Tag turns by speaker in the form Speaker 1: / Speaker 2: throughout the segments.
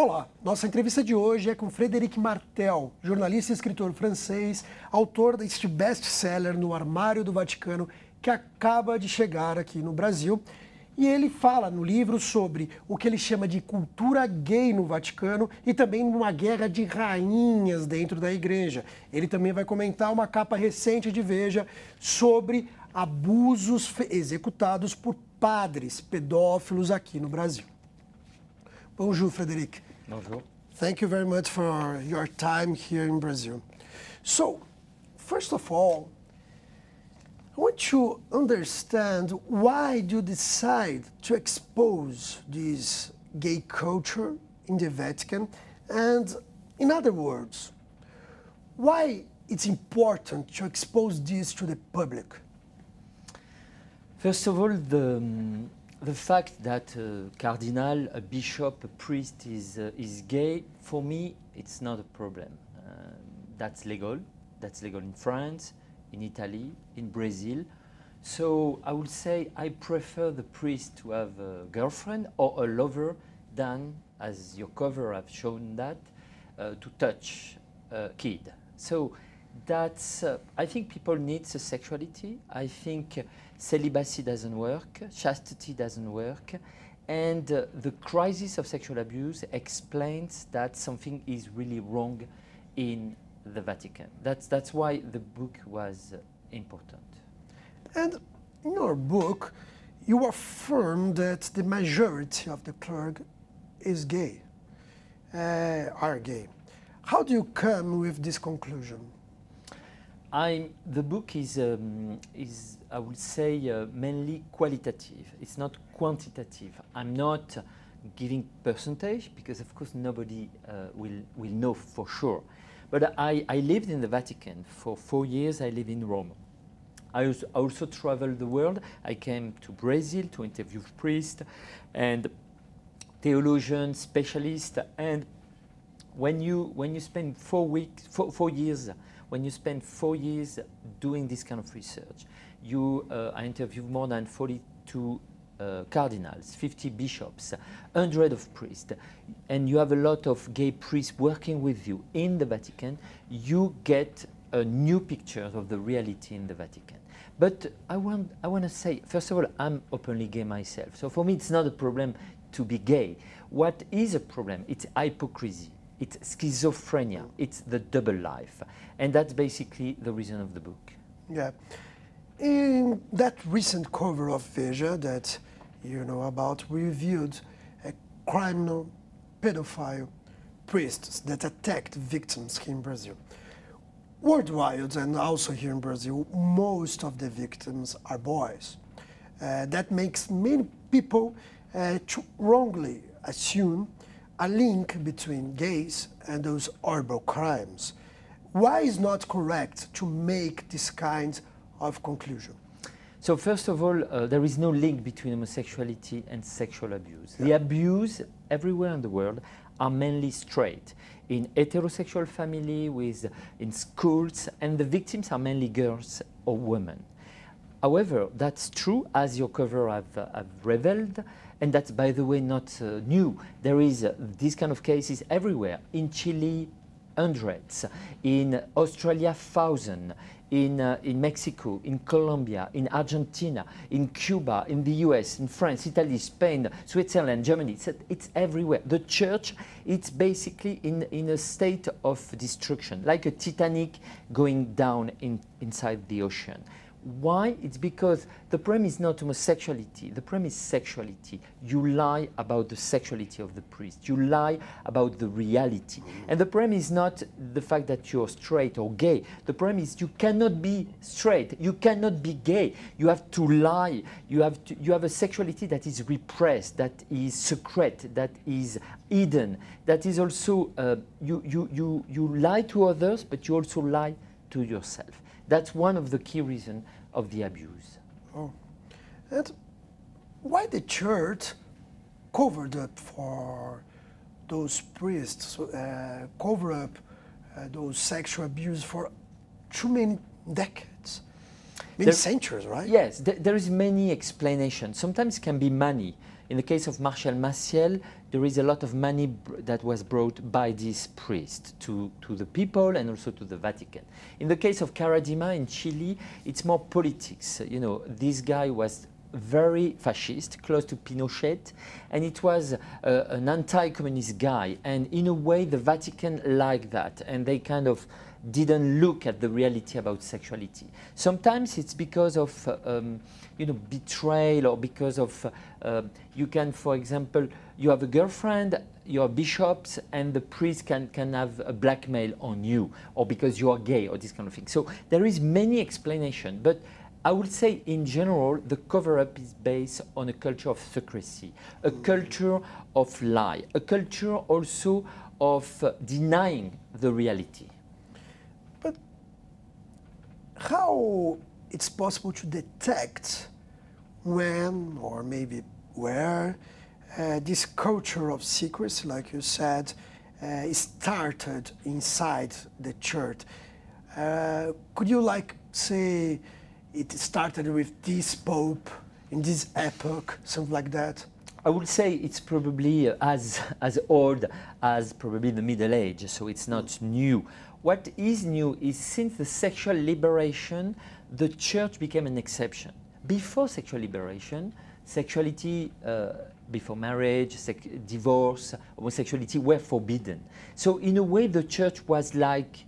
Speaker 1: Olá, nossa entrevista de hoje é com Frederic Martel, jornalista e escritor francês, autor deste best-seller No Armário do Vaticano, que acaba de chegar aqui no Brasil. E ele fala no livro sobre o que ele chama de cultura gay no Vaticano e também uma guerra de rainhas dentro da igreja. Ele também vai comentar uma capa recente de Veja sobre abusos executados por padres pedófilos aqui no Brasil. Bonjour, Frederic.
Speaker 2: Bonjour.
Speaker 1: Thank you very much for your time here in Brazil. So, first of all, I want to understand why do you decide to expose this gay culture in the Vatican, and in other words, why it's important to expose this to the public?
Speaker 2: First of all, the, the fact that a cardinal, a bishop, a priest is, uh, is gay, for me, it's not a problem. Uh, that's legal. That's legal in France, in Italy, in Brazil. So I would say I prefer the priest to have a girlfriend or a lover than, as your cover have shown that, uh, to touch a kid. So that's, uh, I think people need the sexuality. I think celibacy doesn't work, chastity doesn't work, and uh, the crisis of sexual abuse explains that something is really wrong in the Vatican. That's, that's why the book was uh, important.
Speaker 1: And in your book, you affirm that the majority of the clergy is gay, uh, are gay. How do you come with this conclusion?
Speaker 2: I'm, the book is, um, is, I would say, uh, mainly qualitative. It's not quantitative. I'm not giving percentage because, of course, nobody uh, will, will know for sure. But I, I lived in the Vatican for four years. I live in Rome. I also, traveled the world. I came to Brazil to interview priests and theologians, specialists, and when you when you spend four weeks, four, four years when you spend four years doing this kind of research, you, uh, I interviewed more than 42 uh, cardinals, 50 bishops, 100 of priests, and you have a lot of gay priests working with you in the Vatican, you get a new picture of the reality in the Vatican. But I want, I want to say, first of all, I'm openly gay myself. So for me, it's not a problem to be gay. What is a problem? It's hypocrisy it's schizophrenia, it's the double life. And that's basically the reason of the book.
Speaker 1: Yeah. In that recent cover of Veja that you know about reviewed a criminal pedophile priests that attacked victims here in Brazil. Worldwide and also here in Brazil, most of the victims are boys. Uh, that makes many people uh, wrongly assume a link between gays and those horrible crimes. Why is not correct to make this kind of conclusion?
Speaker 2: So first of all, uh, there is no link between homosexuality and sexual abuse. Yeah. The abuse everywhere in the world are mainly straight in heterosexual family with in schools and the victims are mainly girls or women. However, that's true as your cover have, uh, have revealed and that's, by the way, not uh, new. There is uh, these kind of cases everywhere. In Chile, hundreds. In Australia, thousands. In, uh, in Mexico, in Colombia, in Argentina, in Cuba, in the US, in France, Italy, Spain, Switzerland, Germany. It's, it's everywhere. The church, it's basically in, in a state of destruction, like a Titanic going down in, inside the ocean. Why? It's because the problem is not homosexuality, the problem is sexuality. You lie about the sexuality of the priest, you lie about the reality. And the problem is not the fact that you're straight or gay, the problem is you cannot be straight, you cannot be gay, you have to lie, you have, to, you have a sexuality that is repressed, that is secret, that is hidden, that is also, uh, you, you, you, you lie to others, but you also lie to yourself. That's one of the key reasons of the abuse.
Speaker 1: Oh. And why the church covered up for those priests, uh, cover up uh, those sexual abuse for too many decades, many there, centuries, right?
Speaker 2: Yes, th there is many explanations. Sometimes it can be money. In the case of Marcial Maciel, there is a lot of money that was brought by this priest to, to the people and also to the Vatican. In the case of Karadima in Chile, it's more politics. You know, this guy was very fascist, close to Pinochet, and it was uh, an anti-communist guy. And in a way, the Vatican liked that, and they kind of didn't look at the reality about sexuality. Sometimes it's because of, uh, um, you know, betrayal or because of, uh, you can, for example, you have a girlfriend, you're bishops, and the priest can, can have a blackmail on you, or because you are gay, or this kind of thing. So there is many explanation, but I would say in general, the cover-up is based on a culture of secrecy, a culture of lie, a culture also of uh, denying the reality.
Speaker 1: How it's possible to detect when or maybe where uh, this culture of secrecy, like you said, uh, started inside the church. Uh, could you like say it started with this pope in this epoch, something like that?
Speaker 2: I would say it's probably as, as old as probably the Middle Age, so it's not new. What is new is since the sexual liberation, the church became an exception. Before sexual liberation, sexuality uh, before marriage, divorce, homosexuality were forbidden. So in a way, the church was like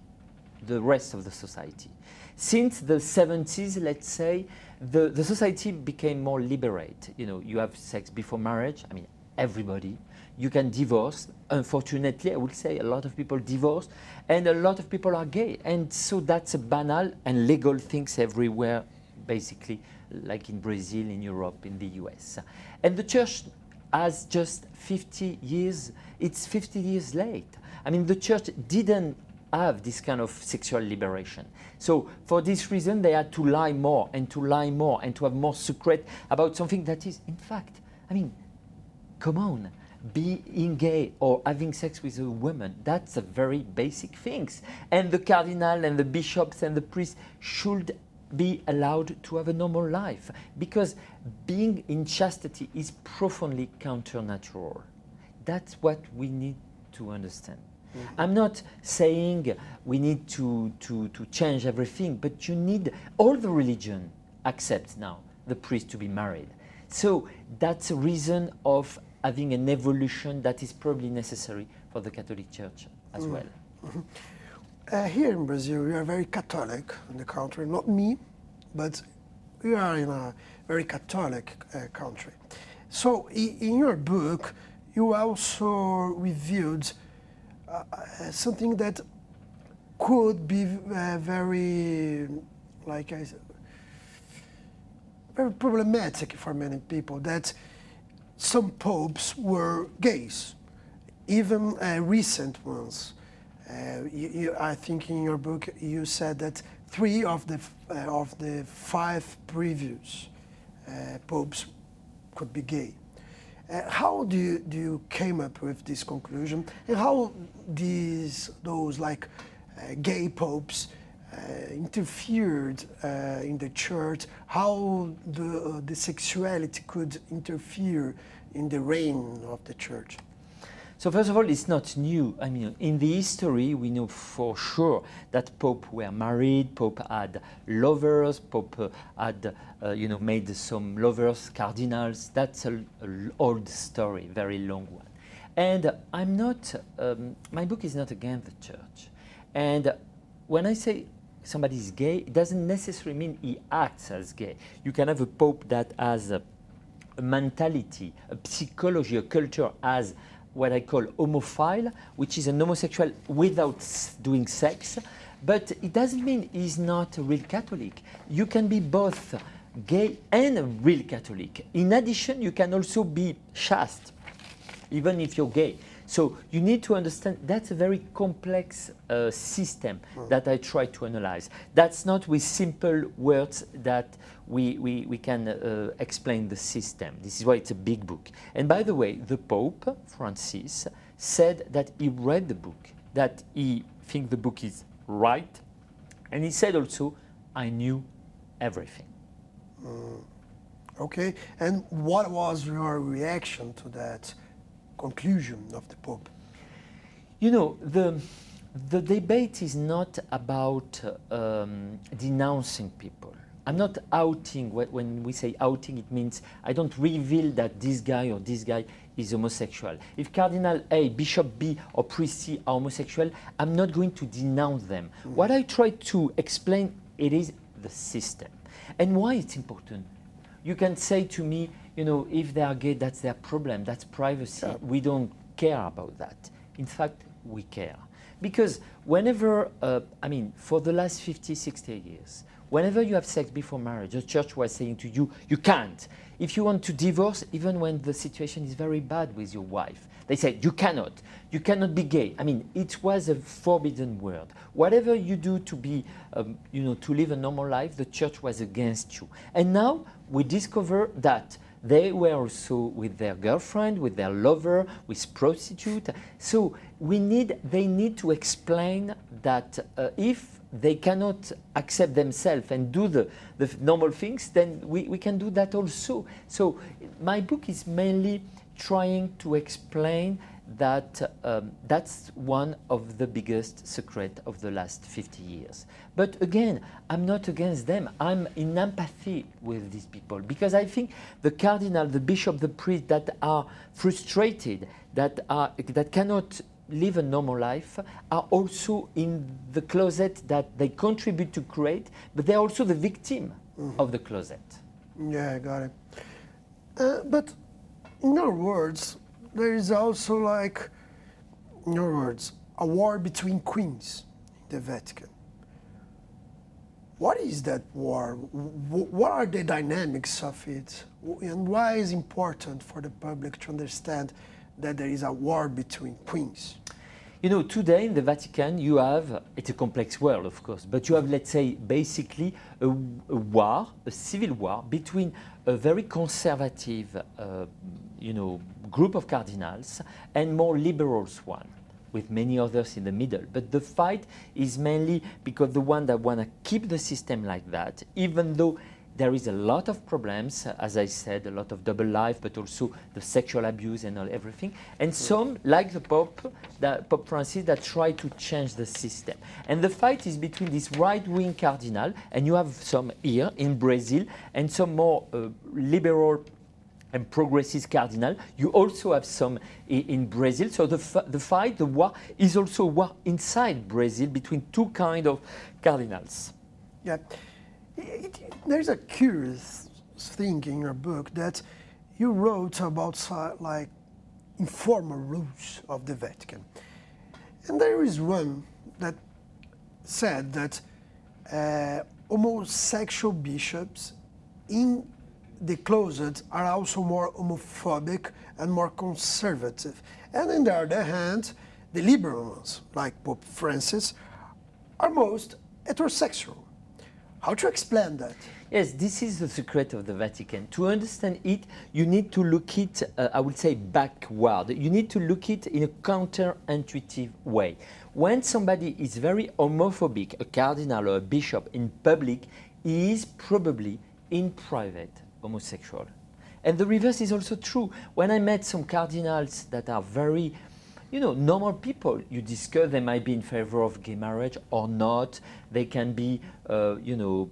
Speaker 2: the rest of the society. Since the 70s, let's say, the, the society became more liberate. You know, you have sex before marriage. I mean, everybody. You can divorce. Unfortunately, I would say a lot of people divorce, and a lot of people are gay. And so that's a banal and legal things everywhere, basically, like in Brazil, in Europe, in the US. And the church has just 50 years, it's 50 years late. I mean, the church didn't have this kind of sexual liberation. So for this reason, they had to lie more and to lie more and to have more secret about something that is, in fact, I mean, come on, being gay or having sex with a woman, that's a very basic things. And the cardinal and the bishops and the priests should be allowed to have a normal life because being in chastity is profoundly counter-natural. That's what we need to understand. Mm -hmm. I'm not saying we need to, to, to change everything, but you need, all the religion accepts now the priest to be married. So that's a reason of having an evolution that is probably necessary for the Catholic Church as mm. well. Mm -hmm.
Speaker 1: uh, here in Brazil, we are very Catholic in the country, not me, but we are in a very Catholic uh, country. So in your book, you also reviewed uh, uh, something that could be uh, very, like I said, very problematic for many people. That some popes were gays, even uh, recent ones. Uh, you, you, I think in your book you said that three of the uh, of the five previous popes could be gay. Uh, how do you, do you came up with this conclusion, and how these those like uh, gay popes uh, interfered uh, in the church? How the uh, the sexuality could interfere in the reign of the church?
Speaker 2: So first of all, it's not new. I mean, in the history, we know for sure that Pope were married, Pope had lovers, Pope uh, had, uh, you know, made some lovers, cardinals. That's an old story, very long one. And I'm not, um, my book is not against the church. And when I say somebody is gay, it doesn't necessarily mean he acts as gay. You can have a Pope that has a, a mentality, a psychology, a culture as what I call homophile, which is an homosexual without doing sex, but it doesn't mean he's not a real Catholic. You can be both gay and a real Catholic. In addition, you can also be chaste, even if you're gay. So you need to understand that's a very complex uh, system mm. that I try to analyze. That's not with simple words that we, we, we can uh, explain the system. This is why it's a big book. And by the way, the Pope, Francis, said that he read the book, that he thinks the book is right, and he said also, I knew everything.
Speaker 1: Mm. Okay, and what was your reaction to that conclusion of the Pope?
Speaker 2: You know, the, the debate is not about um, denouncing people. I'm not outing. When we say outing, it means I don't reveal that this guy or this guy is homosexual. If Cardinal A, Bishop B, or Priest C are homosexual, I'm not going to denounce them. Mm. What I try to explain it is the system and why it's important. You can say to me, you know, if they are gay, that's their problem. That's privacy. Yeah. We don't care about that. In fact, we care. Because whenever, uh, I mean, for the last 50, 60 years, whenever you have sex before marriage, the church was saying to you, you can't. If you want to divorce, even when the situation is very bad with your wife, they said, you cannot. You cannot be gay. I mean, it was a forbidden word. Whatever you do to be, um, you know, to live a normal life, the church was against you. And now we discover that they were also with their girlfriend, with their lover, with prostitute. So we need, they need to explain that uh, if they cannot accept themselves and do the, the normal things, then we, we can do that also. So my book is mainly trying to explain that um, that's one of the biggest secret of the last 50 years. But again, I'm not against them. I'm in empathy with these people because I think the cardinal, the bishop, the priest that are frustrated, that, are, that cannot live a normal life, are also in the closet that they contribute to create, but they're also the victim mm -hmm. of the closet.
Speaker 1: Yeah, I got it. Uh, but in other words, there is also like, in other words, a war between queens in the Vatican. What is that war? What are the dynamics of it? And why is important for the public to understand that there is a war between queens?
Speaker 2: You know, today in the Vatican, you have, it's a complex world, of course, but you have, let's say, basically a, a war, a civil war between a very conservative, uh, you know, group of cardinals and more liberals one with many others in the middle. But the fight is mainly because the one that want to keep the system like that, even though there is a lot of problems, as I said, a lot of double life, but also the sexual abuse and all, everything. And some, like the Pope, the Pope Francis, that try to change the system. And the fight is between this right-wing cardinal, and you have some here in Brazil, and some more uh, liberal and progressist cardinal. You also have some in, in Brazil. So the, the fight, the war, is also war inside Brazil between two kind of cardinals.
Speaker 1: Yeah. It, there's a curious thing in your book that you wrote about like informal rules of the Vatican. And there is one that said that uh, homosexual bishops in the closet are also more homophobic and more conservative. And on the other hand, the liberal ones, like Pope Francis, are most heterosexual. How to explain that?
Speaker 2: Yes, this is the secret of the Vatican. To understand it, you need to look it, uh, I would say, backward. You need to look it in a counterintuitive way. When somebody is very homophobic, a cardinal or a bishop in public, he is probably in private homosexual. And the reverse is also true. When I met some cardinals that are very, you know, normal people, you discuss they might be in favor of gay marriage or not. They can be, uh, you know,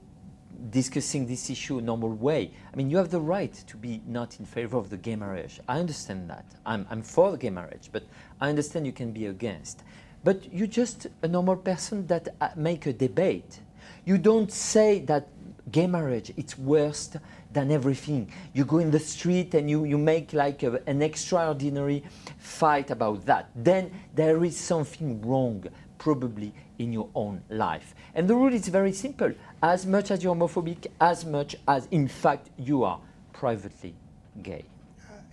Speaker 2: discussing this issue a normal way. I mean, you have the right to be not in favor of the gay marriage. I understand that. I'm, I'm for the gay marriage, but I understand you can be against. But you're just a normal person that uh, make a debate. You don't say that gay marriage, it's worst than everything. You go in the street and you, you make like a, an extraordinary fight about that. Then there is something wrong, probably, in your own life. And the rule is very simple. As much as you're homophobic, as much as, in fact, you are privately gay.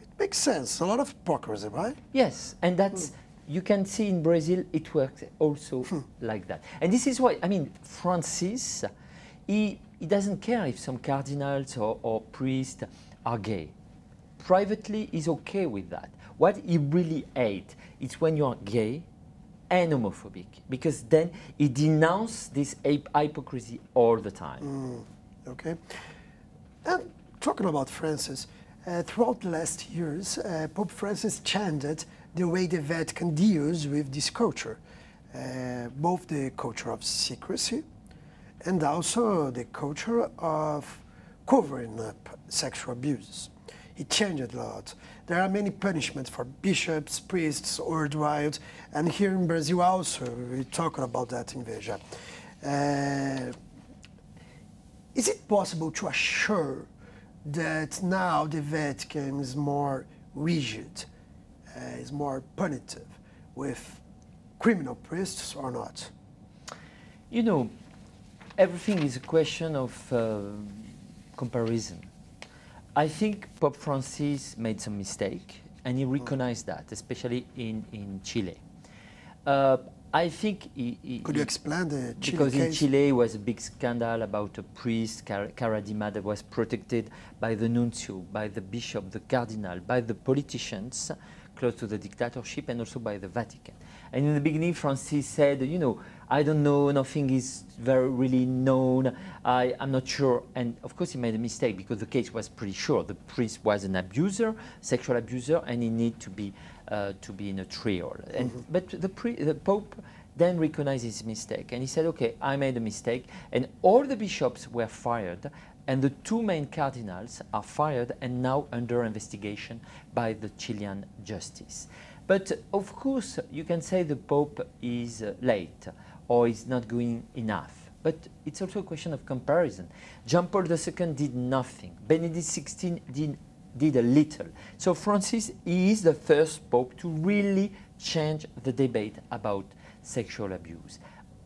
Speaker 1: it makes sense. A lot of hypocrisy, right?
Speaker 2: Yes, and that's... Hmm. You can see in Brazil it works also hmm. like that. And this is why, I mean, Francis, he he doesn't care if some cardinals or, or priests are gay. Privately, he's okay with that. What he really hates is when you're gay and homophobic, because then he denounces this hypocrisy all the time.
Speaker 1: Mm, okay. And talking about Francis, Uh, throughout the last years, uh, Pope Francis changed the way the Vatican deals with this culture, uh, both the culture of secrecy and also the culture of covering up sexual abuses. It changed a lot. There are many punishments for bishops, priests, worldwide, and here in Brazil also, we talk about that in Veja. Uh, is it possible to assure that now the Vatican is more rigid, uh, is more punitive with criminal priests or not?
Speaker 2: You know, everything is a question of uh, comparison. I think Pope Francis made some mistake, and he recognized that, especially in, in Chile. Uh, I think he, he,
Speaker 1: Could you explain the Chile
Speaker 2: because in
Speaker 1: case?
Speaker 2: Chile was a big scandal about a priest, Car- Karadima, that was protected by the nuncio, by the bishop, the cardinal, by the politicians close to the dictatorship, and also by the Vatican. And in the beginning, Francis said, you know, I don't know, nothing is very really known. I, I'm not sure. And of course, he made a mistake because the case was pretty sure. The priest was an abuser, sexual abuser, and he needed to be uh, to be in a trial. And but the, pre- the Pope then recognized his mistake and he said, "Okay, I made a mistake." And all the bishops were fired, and the two main cardinals are fired and now under investigation by the Chilean justice. But of course, you can say the Pope is uh, late or is not doing enough. But it's also a question of comparison. John Paul II did nothing. Benedict XVI did, did a little. So Francis is the first Pope to really change the debate about sexual abuse.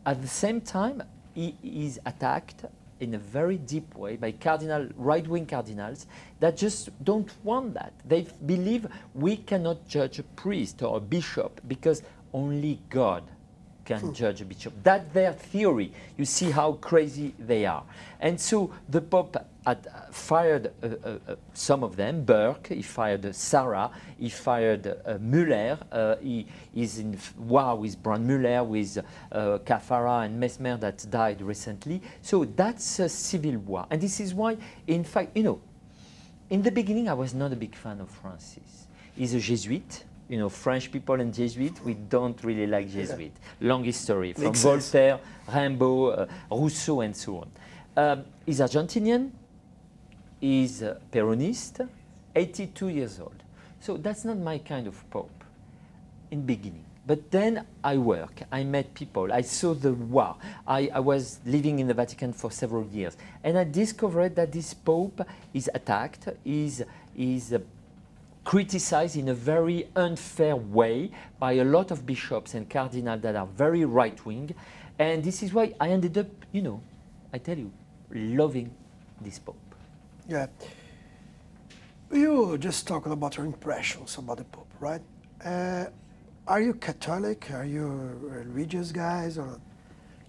Speaker 2: At the same time, he is attacked in a very deep way by cardinal right-wing cardinals that just don't want that. They believe we cannot judge a priest or a bishop because only God can hmm. judge a bishop. That's their theory. You see how crazy they are. And so the Pope had uh, fired uh, uh, some of them, Burke, he fired Sarah, he fired uh, Muller, uh, he is in war with Brandmüller, with uh, Caffarra and Meisner that died recently. So that's a civil war. And this is why, in fact, you know, in the beginning, I was not a big fan of Francis. He's a Jesuit. You know, French people and Jesuit, we don't really like Jesuit. Long history from. Voltaire, Rimbaud, uh, Rousseau, and so on. Um, he's Argentinian. A Peronist, 82 years old. So that's not my kind of pope in beginning. But then I work, I met people, I saw the war. I, I was living in the Vatican for several years. And I discovered that this pope is attacked, is, is uh, criticized in a very unfair way by a lot of bishops and cardinals that are very right wing. And this is why I ended up, you know, I tell you, loving this pope.
Speaker 1: Yeah. You just talked about your impressions about the Pope, right? Uh, are you Catholic? Are you religious guys? Or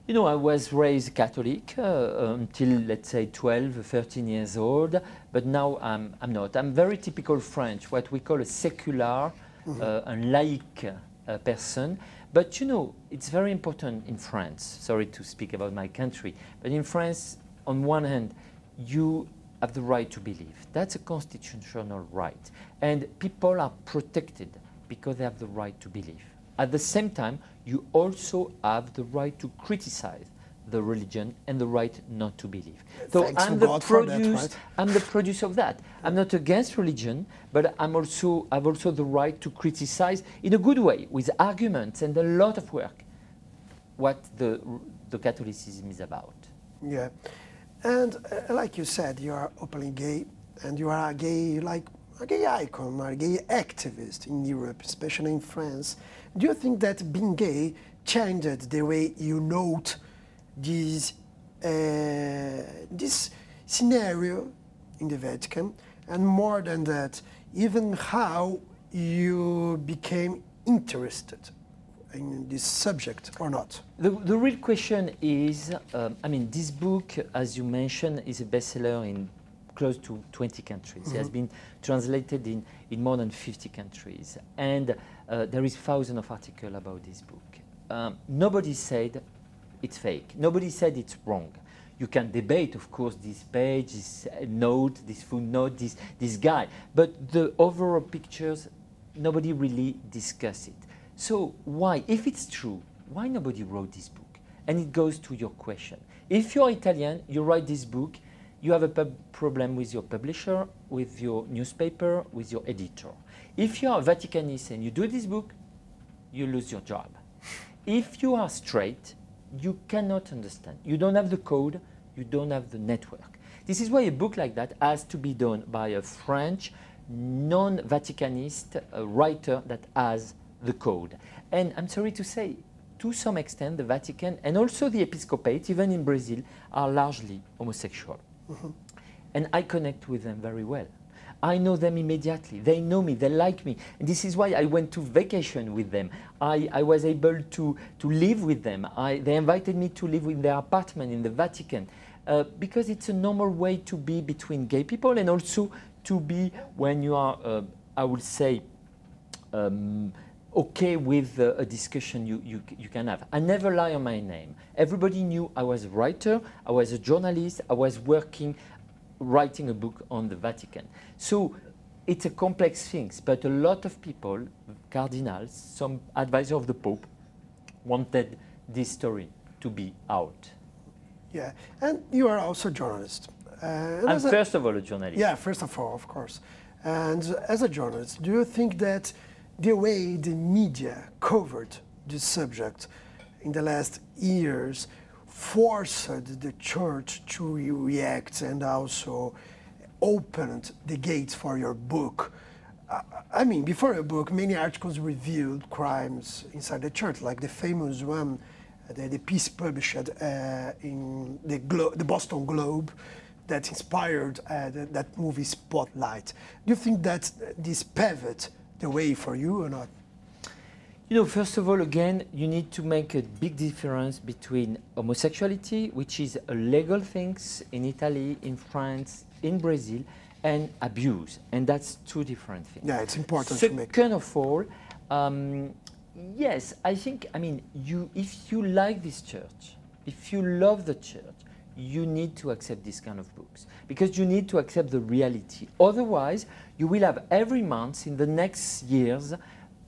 Speaker 2: You know, I was raised Catholic uh, until, let's say, 12, 13 years old, but now I'm, I'm not. I'm very typical French, what we call a secular uh, and laïc uh, person. But you know, it's very important in France, sorry to speak about my country, but in France, on one hand, you have the right to believe. That's a constitutional right. And people are protected because they have the right to believe. At the same time, you also have the right to criticize the religion and the right not to believe. So
Speaker 1: Thanks
Speaker 2: I'm the
Speaker 1: God for that,
Speaker 2: produce.
Speaker 1: right?
Speaker 2: I'm the produce of that. I'm not against religion, but I'm also I've also the right to criticize in a good way with arguments and a lot of work what the the Catholicism is about.
Speaker 1: yeah, and uh, like you said, you are openly gay, and you are a gay like a gay icon, a gay activist in Europe, especially in France. Do you think that being gay changed the way you note this uh, this scenario in the Vatican, and more than that, even how you became interested in this subject or not?
Speaker 2: The, the real question is, um, I mean, this book, as you mentioned, is a bestseller in close to 20 countries. It has been translated in, in more than 50 countries. And uh, there is thousands of articles about this book. Um, nobody said it's fake. Nobody said it's wrong. You can debate, of course, this page, this note, this footnote, this, this guy. But the overall pictures, nobody really discussed it. So why, if it's true, why nobody wrote this book? And it goes to your question. If you're Italian, you write this book, you have a problem with your publisher, with your newspaper, with your editor. If you are a Vaticanist and you do this book, you lose your job. If you are straight, you cannot understand. You don't have the code, you don't have the network. This is why a book like that has to be done by a French non-Vaticanist uh, writer that has the code. And I'm sorry to say, to some extent, the Vatican and also the episcopate, even in Brazil, are largely homosexual. Mm -hmm. And I connect with them very well. I know them immediately. They know me, they like me. And this is why I went to vacation with them. I, I was able to, to live with them. I, they invited me to live in their apartment in the Vatican uh, because it's a normal way to be between gay people and also to be when you are, uh, I would say, um, okay with uh, a discussion you, you, you can have. I never lie on my name. Everybody knew I was a writer, I was a journalist, I was working writing a book on the Vatican. So it's a complex thing, but a lot of people, cardinals, some advisor of the Pope, wanted this story to be out.
Speaker 1: Yeah, and you are also a journalist.
Speaker 2: Uh, I'm first of all a journalist.
Speaker 1: Yeah, first of all, of course. And as a journalist, do you think that the way the media covered this subject in the last years forced the church to react and also opened the gates for your book. I mean, before your book, many articles revealed crimes inside the church, like the famous one that the piece published uh, in the, Glo the, Boston Globe that inspired uh, the, that movie Spotlight. Do you think that this paved the way for you or not?
Speaker 2: You know, first of all, again, you need to make a big difference between homosexuality, which is a legal thing in Italy, in France, in Brazil, and abuse. And that's two different things.
Speaker 1: Yeah, it's important
Speaker 2: Second
Speaker 1: to make.
Speaker 2: Second of all, um, yes, I think, I mean, you, if you like this church, if you love the church, you need to accept this kind of books because you need to accept the reality. Otherwise, you will have every month in the next years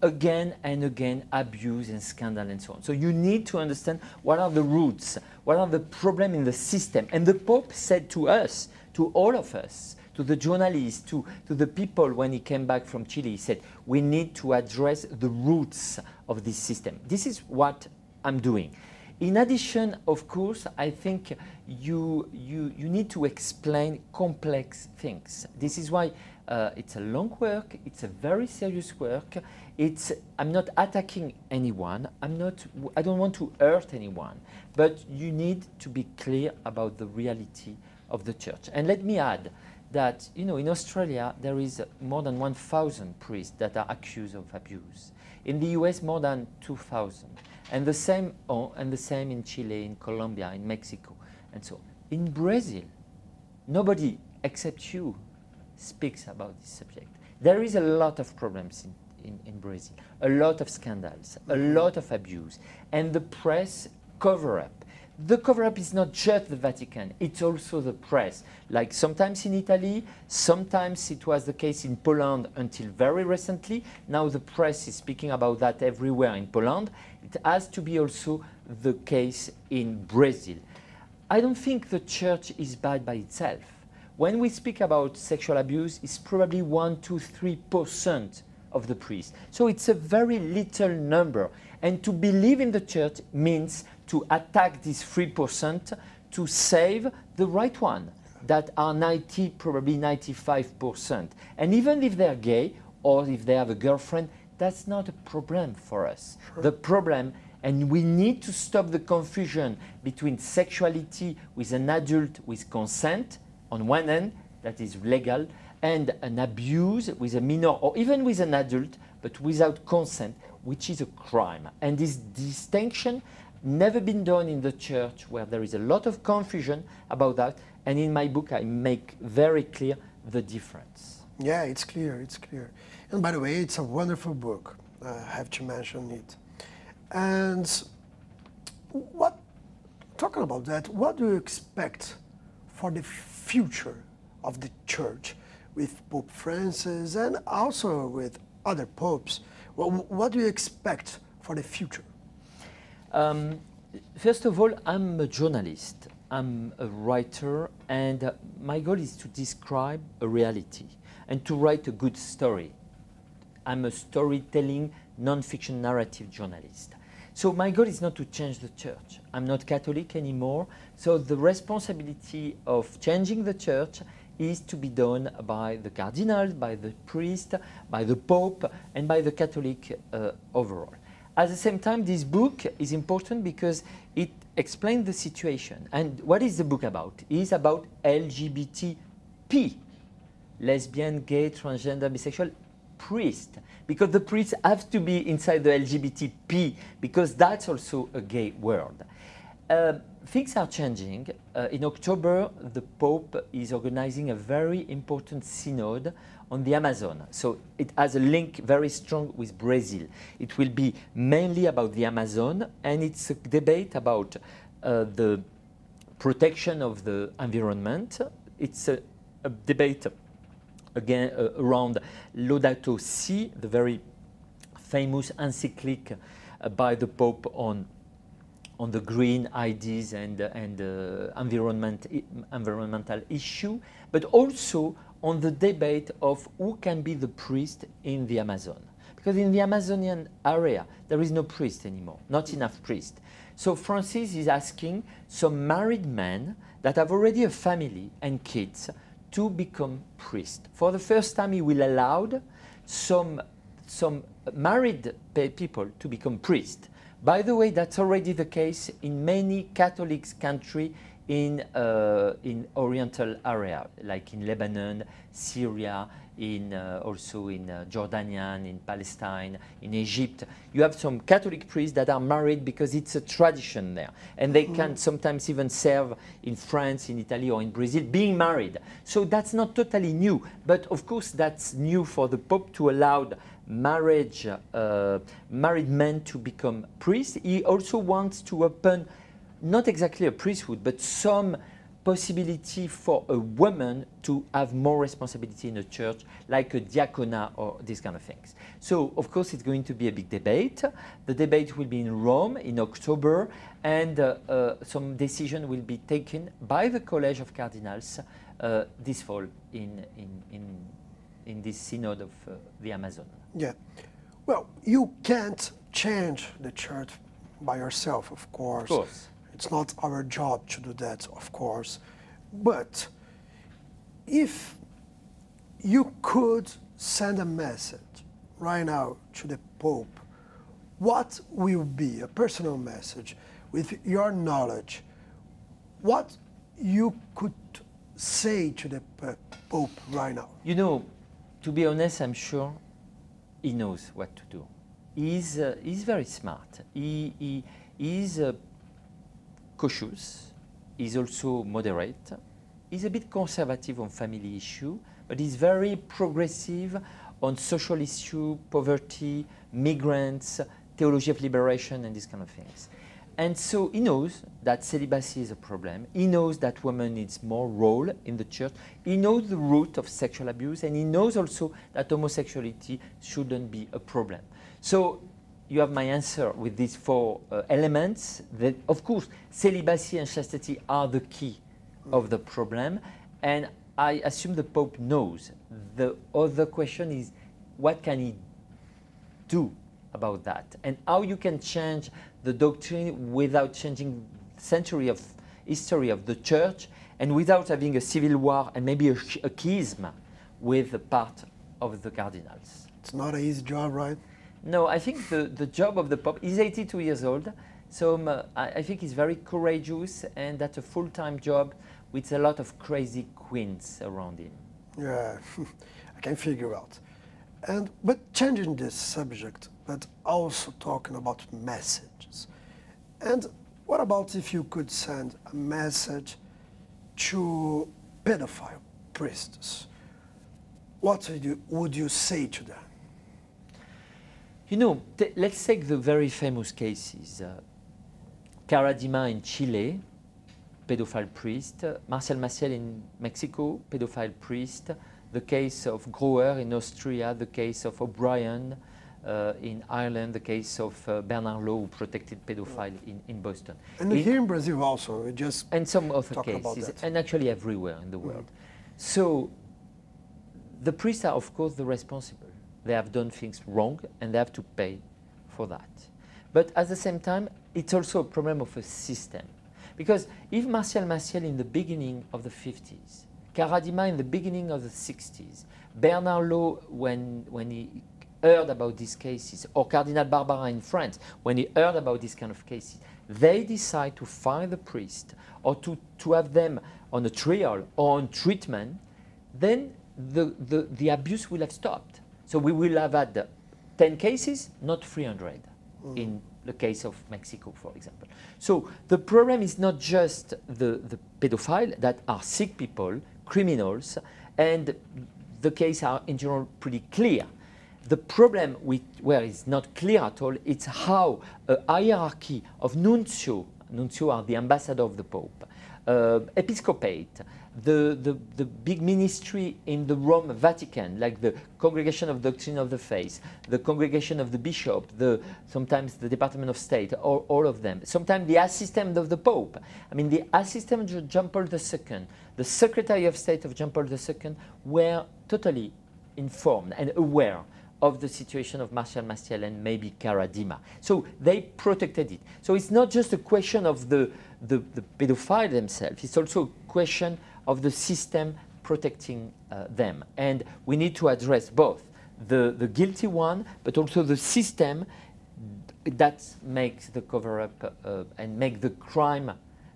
Speaker 2: again and again abuse and scandal and so on. So you need to understand what are the roots, what are the problems in the system. And the Pope said to us, to all of us, to the journalists, to, to the people when he came back from Chile, he said, we need to address the roots of this system. This is what I'm doing. In addition, of course, I think you, you, you need to explain complex things. This is why uh, it's a long work, it's a very serious work. It's, I'm not attacking anyone, I'm not, I don't want to hurt anyone, but you need to be clear about the reality of the church. And let me add that, you know, in Australia, there is more than 1,000 priests that are accused of abuse. In the US, more than 2,000. And the same, oh, and the same in Chile, in Colombia, in Mexico, and so In Brazil, nobody except you speaks about this subject. There is a lot of problems in, in, in Brazil, a lot of scandals, a mm-hmm. lot of abuse, and the press cover up. The cover up is not just the Vatican, it's also the press. Like sometimes in Italy, sometimes it was the case in Poland until very recently. Now the press is speaking about that everywhere in Poland. It has to be also the case in Brazil. I don't think the church is bad by itself. When we speak about sexual abuse, it's probably 1 to 3% of the priests. So it's a very little number. And to believe in the church means to attack this 3% to save the right one that are 90, probably 95%. And even if they're gay or if they have a girlfriend, that's not a problem for us. Sure. The problem, and we need to stop the confusion between sexuality with an adult with consent on one end that is legal and an abuse with a minor or even with an adult but without consent which is a crime and this distinction never been done in the church where there is a lot of confusion about that and in my book I make very clear the difference.
Speaker 1: Yeah, it's clear, it's clear. And by the way, it's a wonderful book. I have to mention it. And what talking about that, what do you expect for the future of the church with Pope Francis and also with other popes? What, what do you expect for the future?
Speaker 2: Um, first of all, I'm a journalist. I'm a writer, and uh, my goal is to describe a reality and to write a good story. I'm a storytelling, non-fiction narrative journalist. So my goal is not to change the church. I'm not Catholic anymore. So the responsibility of changing the church is to be done by the cardinals, by the priest, by the pope, and by the Catholic uh, overall. At the same time, this book is important because it explains the situation. And what is the book about? It is about LGBTP, lesbian, gay, transgender, bisexual, priest. Because the priests have to be inside the LGBTP, because that's also a gay world. Uh, things are changing. Uh, in October, the Pope is organizing a very important synod on the Amazon. So it has a link very strong with Brazil. It will be mainly about the Amazon, and it's a debate about uh, the protection of the environment. It's a, a debate again uh, around Laudato Si, the very famous encyclic uh, by the Pope on on the green ideas and, uh, and environment, environmental issue, but also on the debate of who can be the priest in the Amazon. Because in the Amazonian area, there is no priest anymore, not enough priest. So Francis is asking some married men that have already a family and kids to become priest. For the first time, he will allow some, some married people to become priest. By the way, that's already the case in many Catholic countries in, uh, in Oriental area, like in Lebanon, Syria, in uh, also in uh, Jordanian, in Palestine, in Egypt. You have some Catholic priests that are married because it's a tradition there. And they mm. can sometimes even serve in France, in Italy, or in Brazil, being married. So that's not totally new. But of course, that's new for the Pope to allow marriage, uh, married men to become priests. He also wants to open not exactly a priesthood, but some possibility for a woman to have more responsibility in a church, like a diacona or these kind of things. So, of course, it's going to be a big debate. The debate will be in Rome in October, and uh, uh, some decision will be taken by the College of Cardinals uh, this fall in, in, in, in this synod of uh, the Amazon.
Speaker 1: Yeah. Well, you can't change the church by yourself, of course.
Speaker 2: Of course.
Speaker 1: It's not our job to do that, of course. But if you could send a message right now to the Pope, what will be a personal message with your knowledge? What you could say to the Pope right now?
Speaker 2: You know, to be honest, I'm sure he knows what to do. He's, uh, he's very smart. He, he, he's uh, cautious. He's also moderate. He's a bit conservative on family issue, but he's very progressive on social issue, poverty, migrants, theology of liberation, and these kind of things. And so he knows that celibacy is a problem. He knows that women needs more role in the church. He knows the root of sexual abuse, and he knows also that homosexuality shouldn't be a problem. So you have my answer with these four uh, elements. That, of course, celibacy and chastity are the key of the problem, and I assume the Pope knows. The other question is, what can he do about that, and how you can change the doctrine without changing century of history of the church and without having a civil war and maybe a, a schism with part of the cardinals.
Speaker 1: It's not an easy job, right?
Speaker 2: No, I think the, the job of the Pope, he's 82 years old, so um, I, I, think he's very courageous and that's a full-time job with a lot of crazy queens around him.
Speaker 1: Yeah, I can figure out. And, but changing this subject, but also talking about messages. And what about if you could send a message to pedophile priests? What would you, would you say to them?
Speaker 2: You know, let's take the very famous cases. Uh, Karadima in Chile, pedophile priest. Marcial Maciel in Mexico, pedophile priest. The case of Groer in Austria, the case of O'Brien uh, in Ireland, the case of uh, Bernard Law, who protected pedophile in, in Boston.
Speaker 1: And
Speaker 2: In-
Speaker 1: here in Brazil also, just
Speaker 2: and some other cases.
Speaker 1: Mm.
Speaker 2: and actually everywhere in the world. So the priests are, of course, the responsible. They have done things wrong, and they have to pay for that. But at the same time, it's also a problem of a system. Because if Marcial Maciel in the beginning of the 50s, Karadima in the beginning of the 60s, Bernard Law when, when he heard about these cases, or Cardinal Barbarin in France, when he heard about these kind of cases, they decide to fire the priest or to, to have them on a trial or on treatment, then the, the, the abuse will have stopped. So we will have had 10 cases, not 300 in the case of Mexico, for example. So the problem is not just the, the pedophile that are sick people, criminals, and the cases are in general pretty clear. The problem with, where it's not clear at all, it's how a hierarchy of nuncio, nuncio are the ambassador of the Pope, uh, episcopate, the, the, the big ministry in the Rome Vatican, like the Congregation of Doctrine of the Faith, the Congregation of the Bishop, the, sometimes the Department of State, all, all of them. Sometimes the assistant of the Pope. I mean, the assistant of John Paul II, the Secretary of State of John Paul II were totally informed and aware of the situation of Marcial Maciel and maybe Karadima. So they protected it. So it's not just a question of the, the, the pedophile themselves, it's also a question of the system protecting uh, them. And we need to address both the, the guilty one, but also the system that makes the cover up uh, and make the crime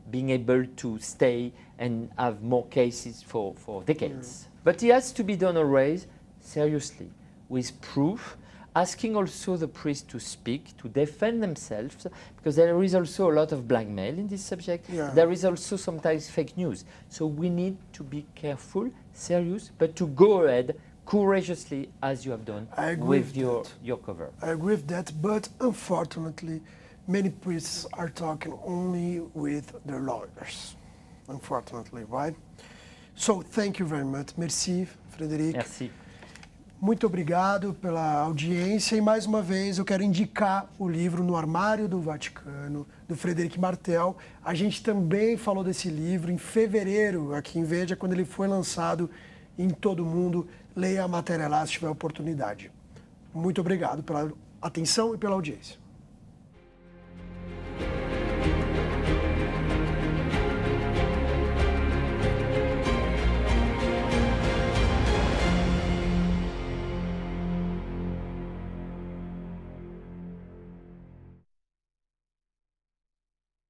Speaker 2: being able to stay and have more cases for, for decades. But it has to be done always seriously, with proof, asking also the priest to speak, to defend themselves, because there is also a lot of blackmail in this subject.
Speaker 1: Yeah.
Speaker 2: There is also sometimes fake news. So we need to be careful, serious, but to go ahead courageously as you have done with
Speaker 1: with
Speaker 2: your,
Speaker 1: that.
Speaker 2: your cover.
Speaker 1: I agree with that, but unfortunately, many priests are talking only with their lawyers. Unfortunately, right? So thank you very much. Merci, Frederic.
Speaker 2: Merci.
Speaker 1: Muito obrigado pela audiência e mais uma vez eu quero indicar o livro No Armário do Vaticano, do Frederic Martel. A gente também falou desse livro em fevereiro aqui em Veja, quando ele foi lançado em todo mundo. Leia a matéria lá se tiver oportunidade. Muito obrigado pela atenção e pela audiência.